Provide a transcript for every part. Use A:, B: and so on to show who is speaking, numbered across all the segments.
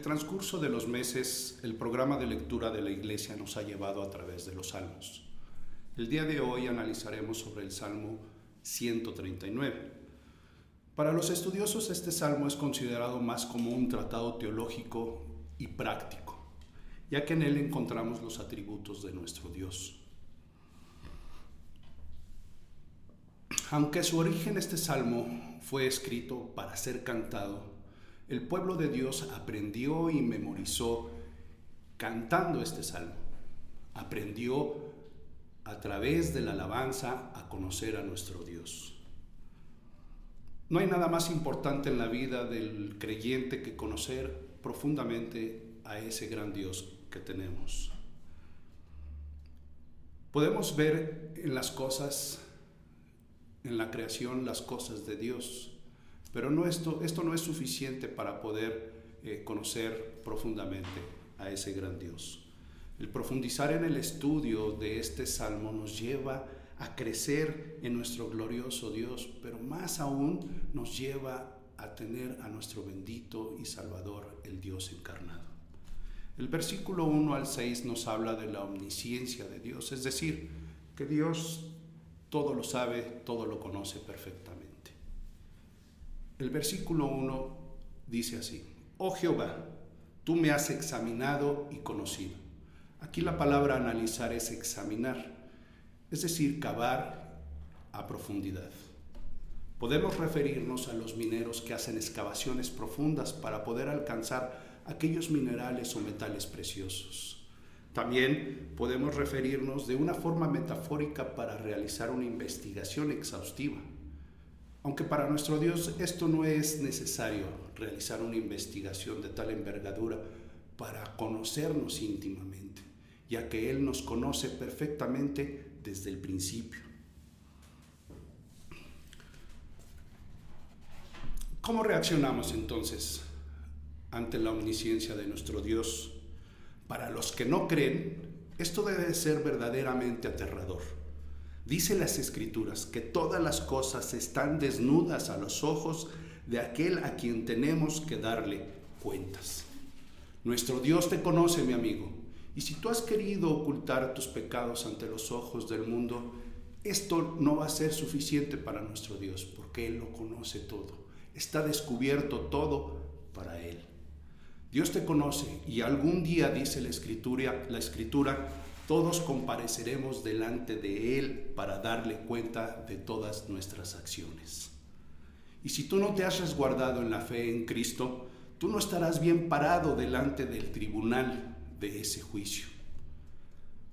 A: transcurso de los meses, el programa de lectura de la Iglesia nos ha llevado a través de los salmos. El día de hoy analizaremos sobre el Salmo 139. Para los estudiosos este salmo es considerado más como un tratado teológico y práctico, ya que en él encontramos los atributos de nuestro Dios. Aunque su origen este salmo fue escrito para ser cantado, el pueblo de Dios aprendió y memorizó cantando este salmo. Aprendió a través de la alabanza a conocer a nuestro Dios. No hay nada más importante en la vida del creyente que conocer profundamente a ese gran Dios que tenemos. Podemos ver en las cosas, en la creación, las cosas de Dios pero no esto, esto no es suficiente para poder eh, conocer profundamente a ese gran Dios. El profundizar en el estudio de este salmo nos lleva a crecer en nuestro glorioso Dios, pero más aún nos lleva a tener a nuestro bendito y Salvador, el Dios encarnado. El versículo 1 al 6 nos habla de la omnisciencia de Dios, es decir, que Dios todo lo sabe, todo lo conoce perfectamente. El versículo 1 dice así, oh Jehová, tú me has examinado y conocido. Aquí la palabra analizar es examinar, es decir, cavar a profundidad. Podemos referirnos a los mineros que hacen excavaciones profundas para poder alcanzar aquellos minerales o metales preciosos. También podemos referirnos de una forma metafórica para realizar una investigación exhaustiva aunque para nuestro Dios esto no es necesario, realizar una investigación de tal envergadura para conocernos íntimamente, ya que Él nos conoce perfectamente desde el principio. ¿Cómo reaccionamos entonces ante la omnisciencia de nuestro Dios? Para los que no creen, esto debe ser verdaderamente aterrador Dice las escrituras que todas las cosas están desnudas a los ojos de aquel a quien tenemos que darle cuentas. Nuestro Dios te conoce, mi amigo, y si tú has querido ocultar tus pecados ante los ojos del mundo, esto no va a ser suficiente para nuestro Dios, porque Él lo conoce todo. Está descubierto todo para Él. Dios te conoce y algún día, dice la escritura, la escritura todos compareceremos delante de Él para darle cuenta de todas nuestras acciones. Y si tú no te has resguardado en la fe en Cristo, tú no estarás bien parado delante del tribunal de ese juicio.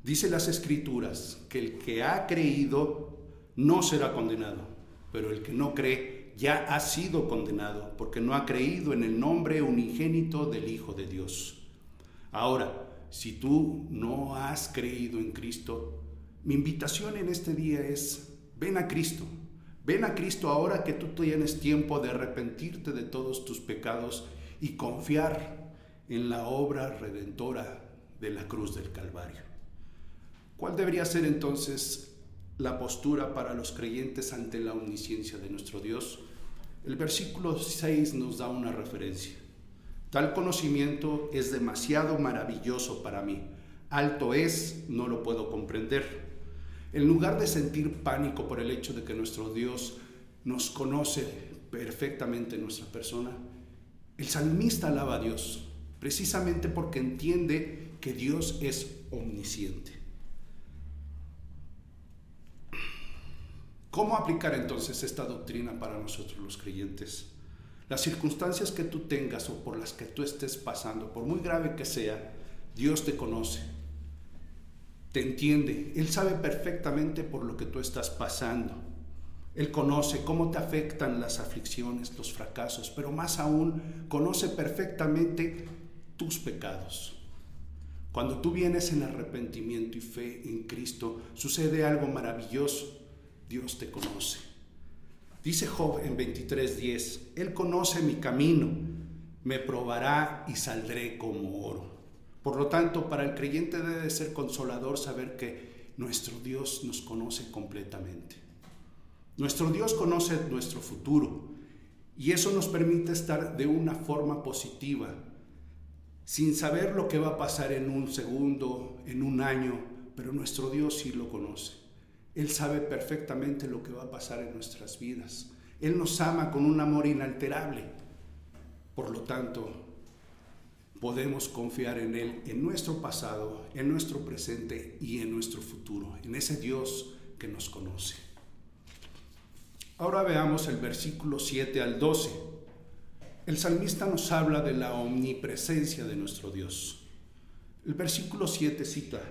A: Dice las escrituras que el que ha creído no será condenado, pero el que no cree ya ha sido condenado porque no ha creído en el nombre unigénito del Hijo de Dios. Ahora, si tú no has creído en Cristo, mi invitación en este día es, ven a Cristo. Ven a Cristo ahora que tú tienes tiempo de arrepentirte de todos tus pecados y confiar en la obra redentora de la cruz del Calvario. ¿Cuál debería ser entonces la postura para los creyentes ante la omnisciencia de nuestro Dios? El versículo 6 nos da una referencia. Tal conocimiento es demasiado maravilloso para mí. Alto es, no lo puedo comprender. En lugar de sentir pánico por el hecho de que nuestro Dios nos conoce perfectamente nuestra persona, el salmista alaba a Dios, precisamente porque entiende que Dios es omnisciente. ¿Cómo aplicar entonces esta doctrina para nosotros los creyentes? Las circunstancias que tú tengas o por las que tú estés pasando, por muy grave que sea, Dios te conoce, te entiende, Él sabe perfectamente por lo que tú estás pasando. Él conoce cómo te afectan las aflicciones, los fracasos, pero más aún conoce perfectamente tus pecados. Cuando tú vienes en arrepentimiento y fe en Cristo, sucede algo maravilloso. Dios te conoce. Dice Job en 23:10, Él conoce mi camino, me probará y saldré como oro. Por lo tanto, para el creyente debe ser consolador saber que nuestro Dios nos conoce completamente. Nuestro Dios conoce nuestro futuro y eso nos permite estar de una forma positiva sin saber lo que va a pasar en un segundo, en un año, pero nuestro Dios sí lo conoce. Él sabe perfectamente lo que va a pasar en nuestras vidas. Él nos ama con un amor inalterable. Por lo tanto, podemos confiar en Él, en nuestro pasado, en nuestro presente y en nuestro futuro, en ese Dios que nos conoce. Ahora veamos el versículo 7 al 12. El salmista nos habla de la omnipresencia de nuestro Dios. El versículo 7 cita,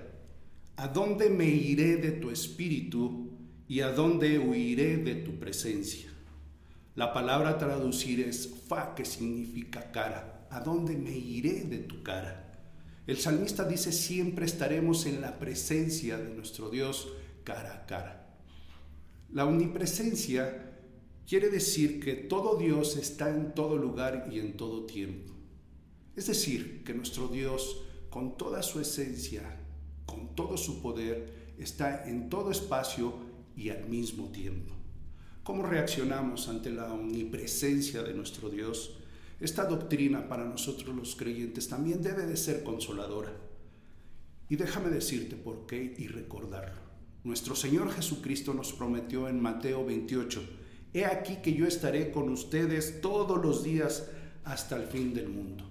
A: ¿A dónde me iré de tu espíritu y a dónde huiré de tu presencia? La palabra traducir es fa, que significa cara. ¿A dónde me iré de tu cara? El salmista dice, siempre estaremos en la presencia de nuestro Dios cara a cara. La omnipresencia quiere decir que todo Dios está en todo lugar y en todo tiempo. Es decir, que nuestro Dios, con toda su esencia, con todo su poder, está en todo espacio y al mismo tiempo. ¿Cómo reaccionamos ante la omnipresencia de nuestro Dios? Esta doctrina para nosotros los creyentes también debe de ser consoladora. Y déjame decirte por qué y recordarlo. Nuestro Señor Jesucristo nos prometió en Mateo 28, He aquí que yo estaré con ustedes todos los días hasta el fin del mundo.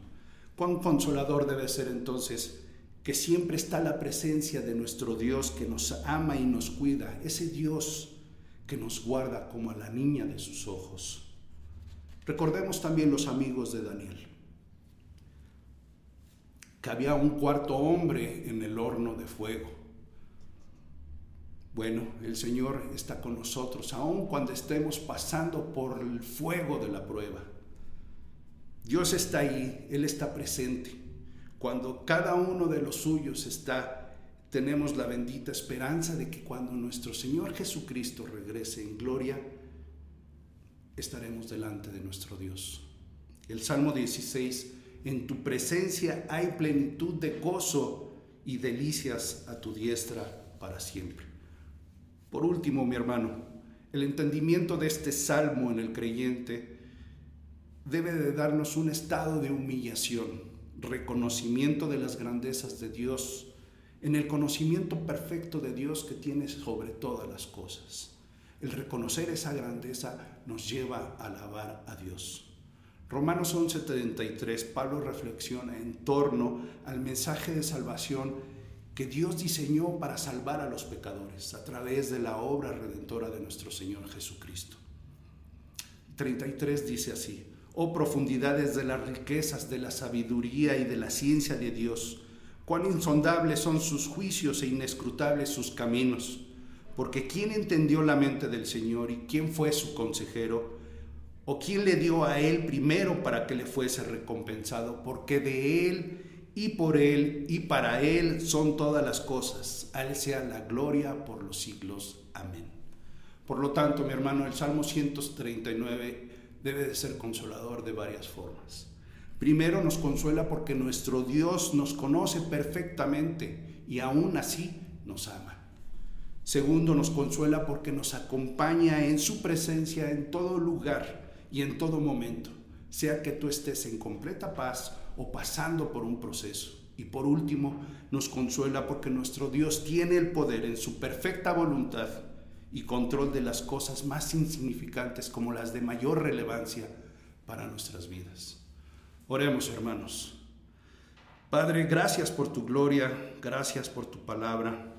A: Cuán consolador debe ser entonces que siempre está la presencia de nuestro Dios que nos ama y nos cuida, ese Dios que nos guarda como a la niña de sus ojos. Recordemos también los amigos de Daniel, que había un cuarto hombre en el horno de fuego. Bueno, el Señor está con nosotros, aun cuando estemos pasando por el fuego de la prueba. Dios está ahí, Él está presente. Cuando cada uno de los suyos está, tenemos la bendita esperanza de que cuando nuestro Señor Jesucristo regrese en gloria, estaremos delante de nuestro Dios. El Salmo 16, en tu presencia hay plenitud de gozo y delicias a tu diestra para siempre. Por último, mi hermano, el entendimiento de este salmo en el creyente debe de darnos un estado de humillación, reconocimiento de las grandezas de Dios, en el conocimiento perfecto de Dios que tiene sobre todas las cosas. El reconocer esa grandeza nos lleva a alabar a Dios. Romanos 11:33, Pablo reflexiona en torno al mensaje de salvación que Dios diseñó para salvar a los pecadores a través de la obra redentora de nuestro Señor Jesucristo. 33 dice así, oh profundidades de las riquezas, de la sabiduría y de la ciencia de Dios, cuán insondables son sus juicios e inescrutables sus caminos, porque ¿quién entendió la mente del Señor y quién fue su consejero? ¿O quién le dio a él primero para que le fuese recompensado? Porque de él y por Él y para Él son todas las cosas. A Él sea la gloria por los siglos. Amén. Por lo tanto, mi hermano, el Salmo 139 debe de ser consolador de varias formas. Primero nos consuela porque nuestro Dios nos conoce perfectamente y aún así nos ama. Segundo, nos consuela porque nos acompaña en su presencia en todo lugar y en todo momento, sea que tú estés en completa paz o pasando por un proceso. Y por último, nos consuela porque nuestro Dios tiene el poder en su perfecta voluntad y control de las cosas más insignificantes como las de mayor relevancia para nuestras vidas. Oremos, hermanos. Padre, gracias por tu gloria, gracias por tu palabra.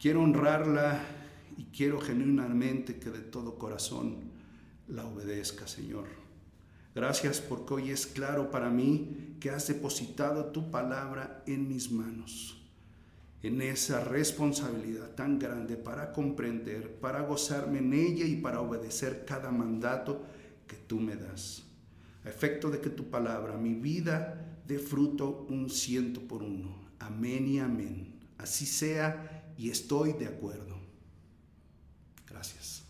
A: Quiero honrarla y quiero genuinamente que de todo corazón la obedezca, Señor. Gracias porque hoy es claro para mí que has depositado tu palabra en mis manos, en esa responsabilidad tan grande para comprender, para gozarme en ella y para obedecer cada mandato que tú me das. A efecto de que tu palabra, mi vida, dé fruto un ciento por uno. Amén y amén. Así sea y estoy de acuerdo. Gracias.